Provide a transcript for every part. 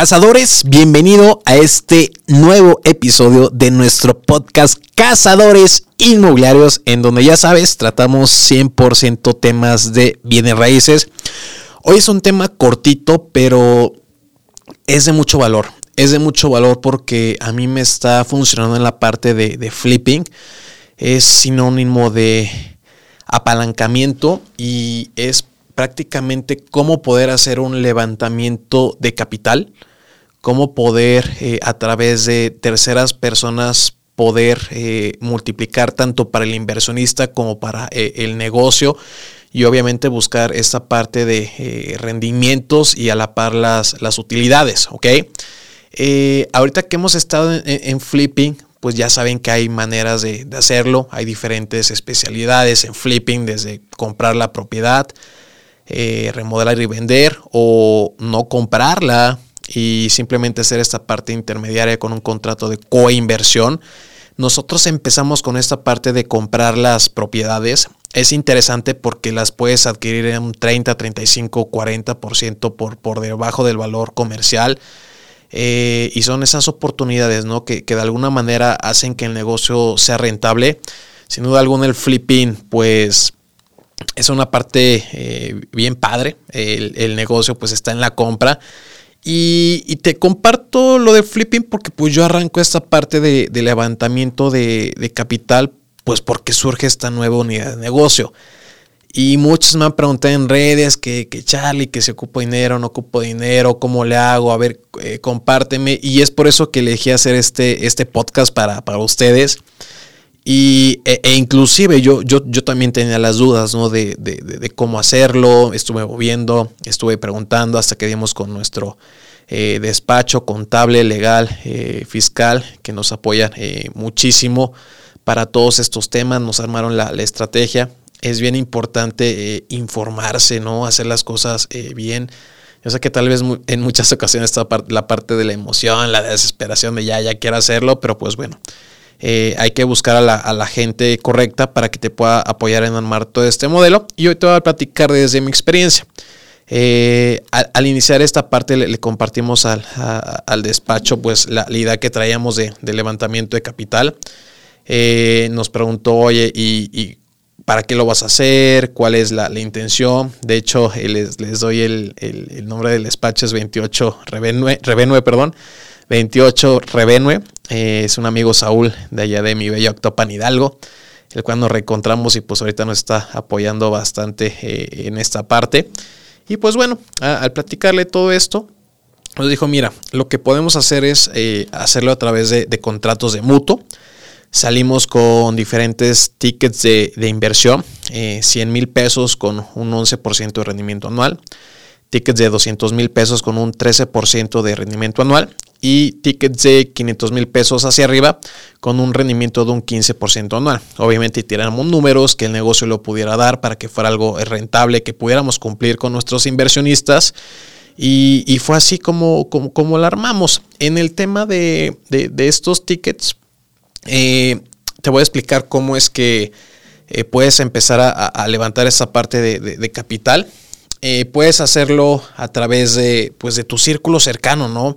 Cazadores, bienvenido a este nuevo episodio de nuestro podcast Cazadores Inmobiliarios, en donde ya sabes, tratamos 100% temas de bienes raíces. Hoy es un tema cortito, pero es de mucho valor. Es de mucho valor porque a mí me está funcionando en la parte de, de flipping. Es sinónimo de apalancamiento y es prácticamente cómo poder hacer un levantamiento de capital, cómo poder eh, a través de terceras personas poder eh, multiplicar tanto para el inversionista como para eh, el negocio y obviamente buscar esta parte de rendimientos y a la par las, las utilidades, ¿ok? ahorita que hemos estado en, flipping, pues ya saben que hay maneras de, hacerlo, hay diferentes especialidades en flipping, desde comprar la propiedad, remodelar y vender o no comprarla y simplemente hacer esta parte intermediaria con un contrato de coinversión. Nosotros empezamos con esta parte de comprar las propiedades. Es interesante porque las puedes adquirir en un 30, 35, 40% por, por debajo del valor comercial. Eh, y son esas oportunidades ¿no? que, que de alguna manera hacen que el negocio sea rentable. Sin duda alguna el flipping pues es una parte eh, bien padre. El, negocio pues está en la compra. Y, te comparto lo de flipping porque pues yo arranco esta parte de, levantamiento de, capital pues porque surge esta nueva unidad de negocio. Y muchos me han preguntado en redes que, que Charlie, que se ocupa dinero, no ocupo dinero, cómo le hago, a ver, eh, compárteme. Y es por eso que elegí hacer este, este podcast para, para ustedes. Y, e, e, inclusive yo, yo, yo, también tenía las dudas ¿no? de, de, cómo hacerlo, estuve moviendo, estuve preguntando hasta que dimos con nuestro eh, despacho contable, legal, eh, fiscal, que nos apoyan eh, muchísimo para todos estos temas, nos armaron la, la estrategia. Es bien importante informarse, ¿no? hacer las cosas bien. Yo sé que tal vez en muchas ocasiones está la parte de la emoción, la desesperación de ya, ya quiero hacerlo, pero pues bueno, eh, hay que buscar a la, gente correcta para que te pueda apoyar en armar todo este modelo. Y hoy te voy a platicar desde mi experiencia. Eh, al, iniciar esta parte le, compartimos al, despacho pues la, idea que traíamos de, levantamiento de capital. Eh, nos preguntó, oye, ¿y, para qué lo vas a hacer? ¿Cuál es la, intención? De hecho, les, doy el, nombre del despacho, es 28 Revenue, perdón. 28 Revenue. Eh, es un amigo Saúl de allá de mi bello Octopan Hidalgo, el cual nos reencontramos y pues ahorita nos está apoyando bastante eh, en esta parte. Y pues bueno, al platicarle todo esto, nos dijo, mira, lo que podemos hacer es eh, hacerlo a través de, contratos de mutuo. Salimos con diferentes tickets de, de inversión, 100 mil pesos con un 11% de rendimiento anual, tickets de 200 mil pesos con un 13% de rendimiento anual y tickets de 500 mil pesos hacia arriba con un rendimiento de un 15% anual. Obviamente tiramos números que el negocio lo pudiera dar para que fuera algo rentable, que pudiéramos cumplir con nuestros inversionistas. Y, fue así como, como, como la armamos. En el tema de, estos tickets, eh, te voy a explicar cómo es que eh, puedes empezar a, levantar esa parte de, capital. Eh, puedes hacerlo a través de, pues, de tu círculo cercano, ¿no?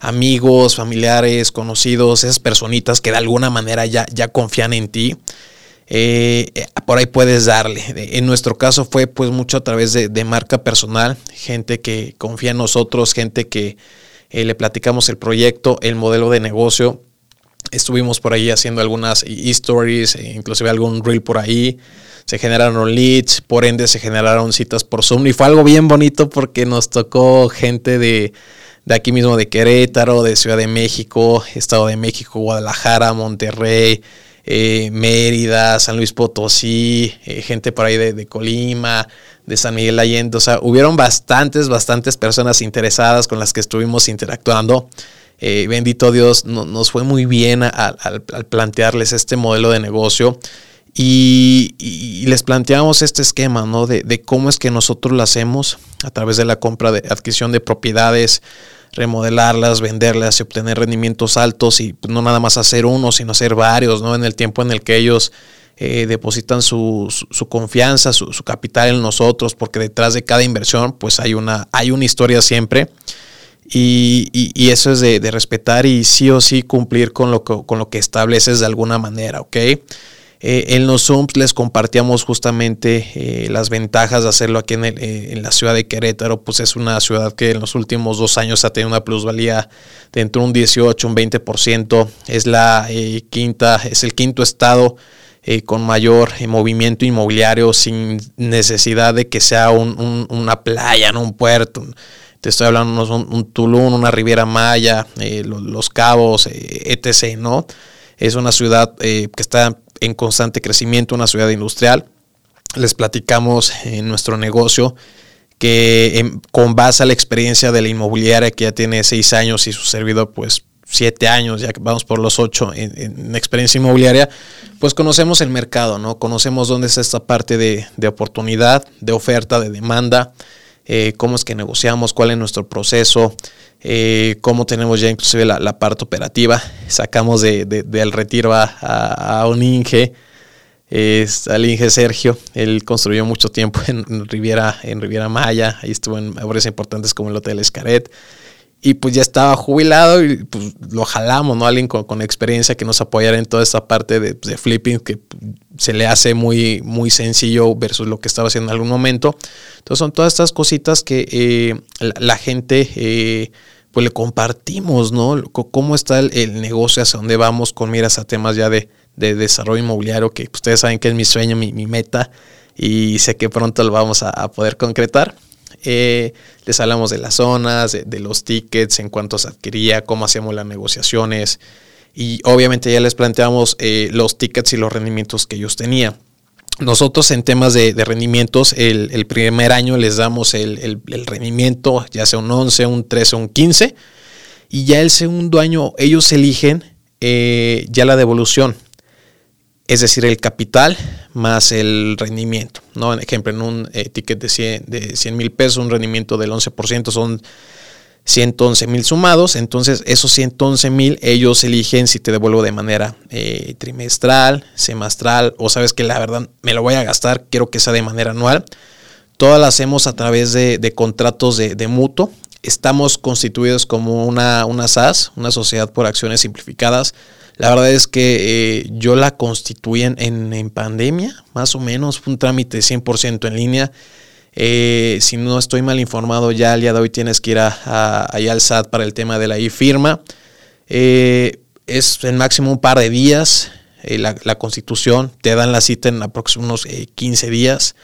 Amigos, familiares, conocidos, esas personitas que de alguna manera ya, ya confían en ti. Eh, por ahí puedes darle. En nuestro caso fue pues mucho a través de, marca personal, gente que confía en nosotros, gente que eh, le platicamos el proyecto, el modelo de negocio. Estuvimos por ahí haciendo algunas stories, e inclusive algún reel por ahí. Se generaron leads, por ende se generaron citas por Zoom y fue algo bien bonito porque nos tocó gente de, de aquí mismo de Querétaro, de Ciudad de México, Estado de México, Guadalajara, Monterrey, eh, Mérida, San Luis Potosí, eh, gente por ahí de, Colima, de San Miguel Allende. O sea, hubieron bastantes, bastantes personas interesadas con las que estuvimos interactuando. Eh, bendito Dios, nos fue muy bien al, plantearles este modelo de negocio. Y, les planteamos este esquema, ¿no? De, de, cómo es que nosotros lo hacemos a través de la compra de adquisición de propiedades, remodelarlas, venderlas y obtener rendimientos altos y pues, no nada más hacer uno, sino hacer varios, ¿no? En el tiempo en el que ellos eh, depositan su, confianza, su, capital en nosotros, porque detrás de cada inversión, pues hay una, hay una historia siempre. Y, eso es de, respetar y sí o sí cumplir con lo con lo que estableces de alguna manera, ¿ok? Eh, en los Zooms les compartíamos justamente eh, las ventajas de hacerlo aquí eh, en, la ciudad de Querétaro, pues es una ciudad que en los últimos dos años ha tenido una plusvalía de entre un 18 un 20%, es la quinta, es el quinto estado con mayor movimiento inmobiliario sin necesidad de que sea una playa, no un puerto. Te estoy hablando de un, un, Tulum, una Riviera Maya, los, los, Cabos, etc., ¿no? Es una ciudad que está en constante crecimiento, una ciudad industrial. Les platicamos en nuestro negocio que con base a la experiencia de la inmobiliaria que ya tiene seis años y su servidor pues siete años, ya que vamos por los ocho en, experiencia inmobiliaria, pues conocemos el mercado, ¿no? Conocemos dónde está esta parte de, oportunidad, de oferta, de demanda, eh, cómo es que negociamos, cuál es nuestro proceso, eh, cómo tenemos ya inclusive la, parte operativa. Sacamos de, del retiro a, un Inge, es, al Inge Sergio. Él construyó mucho tiempo en Riviera, en Riviera Maya, ahí estuvo en obras importantes como el Hotel Escaret y pues ya estaba jubilado y pues lo jalamos, ¿no? Alguien con, experiencia que nos apoyara en toda esta parte de, flipping que se le hace muy, muy sencillo versus lo que estaba haciendo en algún momento. Entonces son todas estas cositas que eh, la, gente eh, pues le compartimos, ¿no? cómo está el, negocio, hacia dónde vamos con miras a temas ya de, desarrollo inmobiliario, que ustedes saben que es mi sueño, mi, meta y sé que pronto lo vamos a poder concretar. Eh, les hablamos de las zonas, de, los tickets, en cuánto se adquiría, cómo hacíamos las negociaciones. Y obviamente ya les planteamos eh, los tickets y los rendimientos que ellos tenían. Nosotros en temas de, rendimientos, el, primer año les damos el, rendimiento, ya sea un 11, un 13, un 15, y ya el segundo año ellos eligen eh, ya la devolución es decir, el capital más el rendimiento. ¿no? En ejemplo, en un eh, ticket de 100 de mil pesos, un rendimiento del 11% son 111 mil sumados. Entonces, esos 111 mil ellos eligen si te devuelvo de manera eh, trimestral, semestral o sabes que la verdad me lo voy a gastar, quiero que sea de manera anual. Todas las hacemos a través de, contratos de, de, mutuo. Estamos constituidos como una, una SAS, una sociedad por acciones simplificadas la verdad es que eh, yo la constituí en, pandemia, más o menos, fue un trámite 100% en línea. Eh, si no estoy mal informado, ya al día de hoy tienes que ir a, allá al SAT para el tema de la e-firma. Eh, es en máximo un par de días la, constitución, te dan la cita en aproximadamente unos 15 días.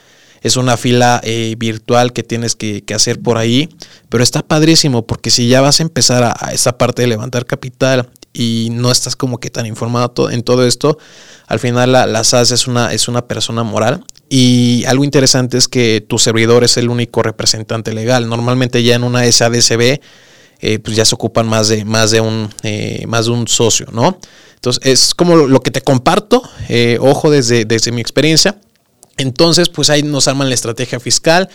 Es una fila virtual que tienes que, hacer por ahí, pero está padrísimo porque si ya vas a empezar a, a esta parte de levantar capital y no estás como que tan informado en todo esto, al final la, SAS es una, es una persona moral y algo interesante es que tu servidor es el único representante legal. Normalmente ya en una SADCB eh, pues ya se ocupan más de, más de, un, eh, más de un socio, ¿no? Entonces es como lo, que te comparto, eh, ojo desde, desde mi experiencia. Entonces pues ahí nos arman la estrategia fiscal,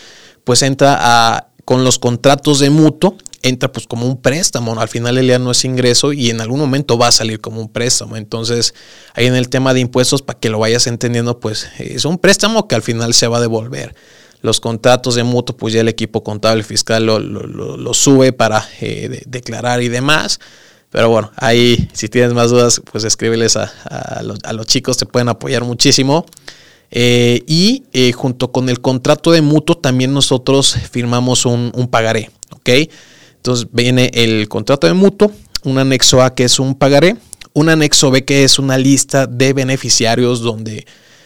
pues entra a, con los contratos de mutuo entra pues como un préstamo, al final el día no es ingreso y en algún momento va a salir como un préstamo. Entonces, ahí en el tema de impuestos, para que lo vayas entendiendo, pues es un préstamo que al final se va a devolver. Los contratos de mutuo, pues ya el equipo contable fiscal lo, sube para eh, declarar y demás. Pero bueno, ahí si tienes más dudas, pues escríbeles a, los, chicos, te pueden apoyar muchísimo. Eh, y eh, junto con el contrato de mutuo también nosotros firmamos un, pagaré, ¿ok? Entonces viene el contrato de mutuo, un anexo A que es un pagaré, un anexo B que es una lista de beneficiarios donde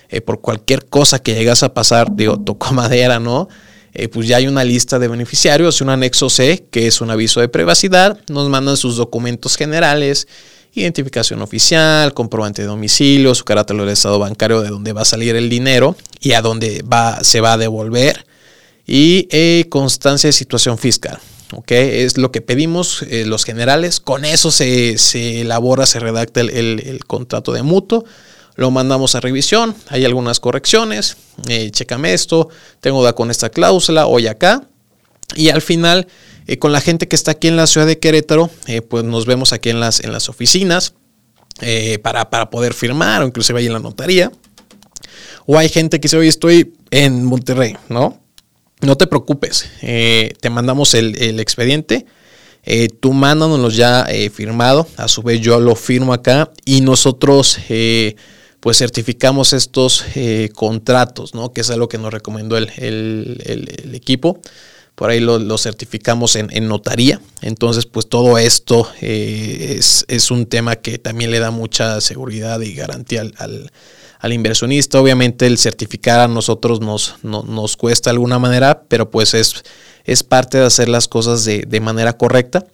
eh, por cualquier cosa que llegas a pasar, digo, tocó madera, ¿no? Pues ya hay una lista de beneficiarios, un anexo C que es un aviso de privacidad, nos mandan sus documentos generales, identificación oficial, comprobante de domicilio, su carácter del estado bancario de dónde va a salir el dinero y a dónde va, se va a devolver y eh, constancia de situación fiscal. Es lo que pedimos eh, los generales, con eso se, elabora, se redacta el, contrato de mutuo, lo mandamos a revisión, hay algunas correcciones, eh, chécame esto, tengo da con esta cláusula, hoy acá, y al final, eh, con la gente que está aquí en la ciudad de Querétaro, eh, pues nos vemos aquí en las, en las oficinas para, para poder firmar, o inclusive ahí en la notaría. O hay gente que dice, hoy estoy en Monterrey, ¿no? No te preocupes, eh, te mandamos el, expediente. Eh, tú mándanos ya eh, firmado, a su vez yo lo firmo acá y nosotros eh, pues certificamos estos contratos, ¿no? Que es algo que nos recomendó el, equipo. Por ahí lo, certificamos en, notaría. Entonces, pues todo esto es, un tema que también le da mucha seguridad y garantía al, inversionista. Obviamente el certificar a nosotros nos, cuesta de alguna manera, pero pues es parte de hacer las cosas de, manera correcta.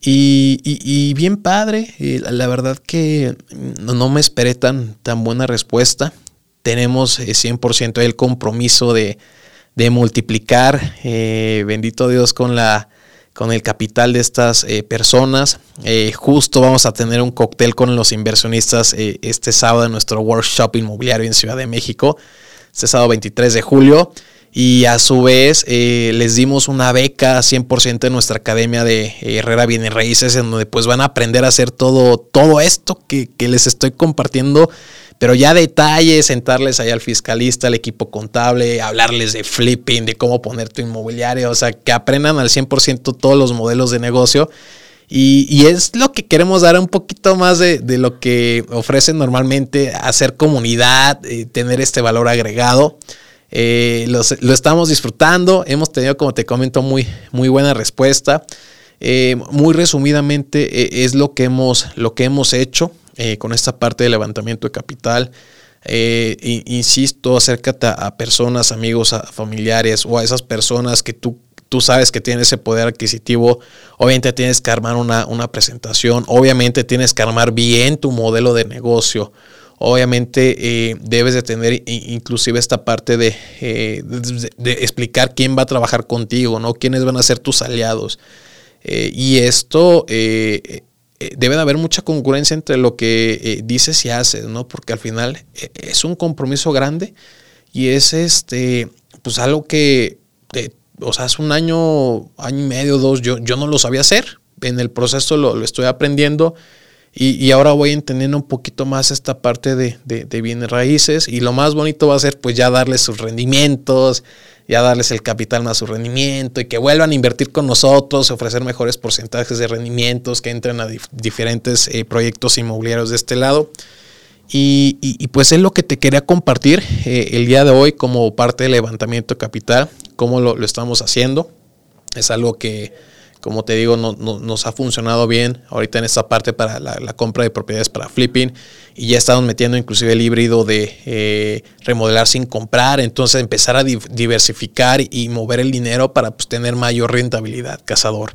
Y, bien padre, la verdad que no me esperé tan, tan buena respuesta. Tenemos 100% eh, el compromiso de, multiplicar, eh, bendito Dios, con, la, con el capital de estas eh, personas. justo vamos a tener un cóctel con los inversionistas este sábado en nuestro workshop inmobiliario en Ciudad de México, este sábado 23 de julio y a su vez eh, les dimos una beca 100% en nuestra academia de Herrera Bienes Raíces en donde pues van a aprender a hacer todo, todo esto que, les estoy compartiendo pero ya detalles, sentarles ahí al fiscalista, al equipo contable, hablarles de flipping, de cómo poner tu inmobiliario, o sea, que aprendan al 100% todos los modelos de negocio. Y, es lo que queremos dar un poquito más de, lo que ofrecen normalmente, hacer comunidad, eh, tener este valor agregado. Eh, lo estamos disfrutando. Hemos tenido, como te comento, muy, muy buena respuesta. Eh, muy resumidamente eh, es lo que hemos, lo que hemos hecho con esta parte de levantamiento de capital. insisto, acércate a personas, amigos, familiares o a esas personas que tú, tú sabes que tienen ese poder adquisitivo. Obviamente tienes que armar una, una presentación. Obviamente tienes que armar bien tu modelo de negocio obviamente eh, debes de tener inclusive esta parte eh, de, explicar quién va a trabajar contigo, ¿no? Quiénes van a ser tus aliados. Eh, y esto debe de haber mucha concurrencia entre lo que dices y haces, ¿no? Porque al final es un compromiso grande y es este, pues algo que, o sea, hace un año, año y medio, dos, yo, yo no lo sabía hacer. En el proceso lo estoy aprendiendo y, ahora voy entendiendo un poquito más esta parte de, de, bienes raíces y lo más bonito va a ser pues ya darles sus rendimientos, ya darles el capital más su rendimiento y que vuelvan a invertir con nosotros, ofrecer mejores porcentajes de rendimientos, que entren a diferentes eh, proyectos inmobiliarios de este lado. Y, pues es lo que te quería compartir eh, el día de hoy como parte del levantamiento capital, cómo lo, lo estamos haciendo. Es algo que como te digo, no, nos ha funcionado bien ahorita en esta parte para la, compra de propiedades para flipping y ya estamos metiendo inclusive el híbrido de eh, remodelar sin comprar, entonces empezar a diversificar y mover el dinero para pues, tener mayor rentabilidad, cazador.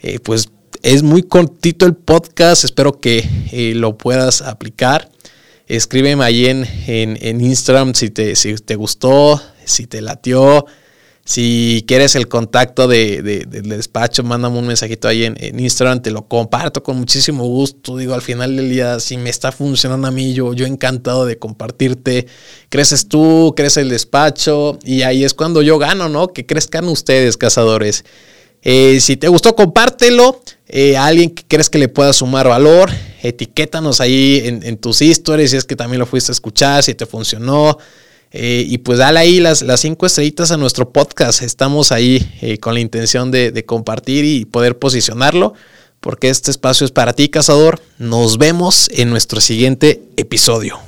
Eh, pues es muy cortito el podcast, espero que eh, lo puedas aplicar. Escríbeme ahí en, en, Instagram si te, si te gustó, si te latió si quieres el contacto de, del despacho, mándame un mensajito ahí en, Instagram, te lo comparto con muchísimo gusto. Digo, al final del día, si me está funcionando a mí, yo, yo encantado de compartirte. Creces tú, crece el despacho y ahí es cuando yo gano, ¿no? Que crezcan ustedes, cazadores. Eh, si te gustó, compártelo. Eh, a alguien que crees que le pueda sumar valor, etiquétanos ahí en, en tus historias si es que también lo fuiste a escuchar, si te funcionó. Eh, y pues dale ahí las, las, cinco estrellitas a nuestro podcast. Estamos ahí eh, con la intención de, de compartir y poder posicionarlo, porque este espacio es para ti, cazador. Nos vemos en nuestro siguiente episodio.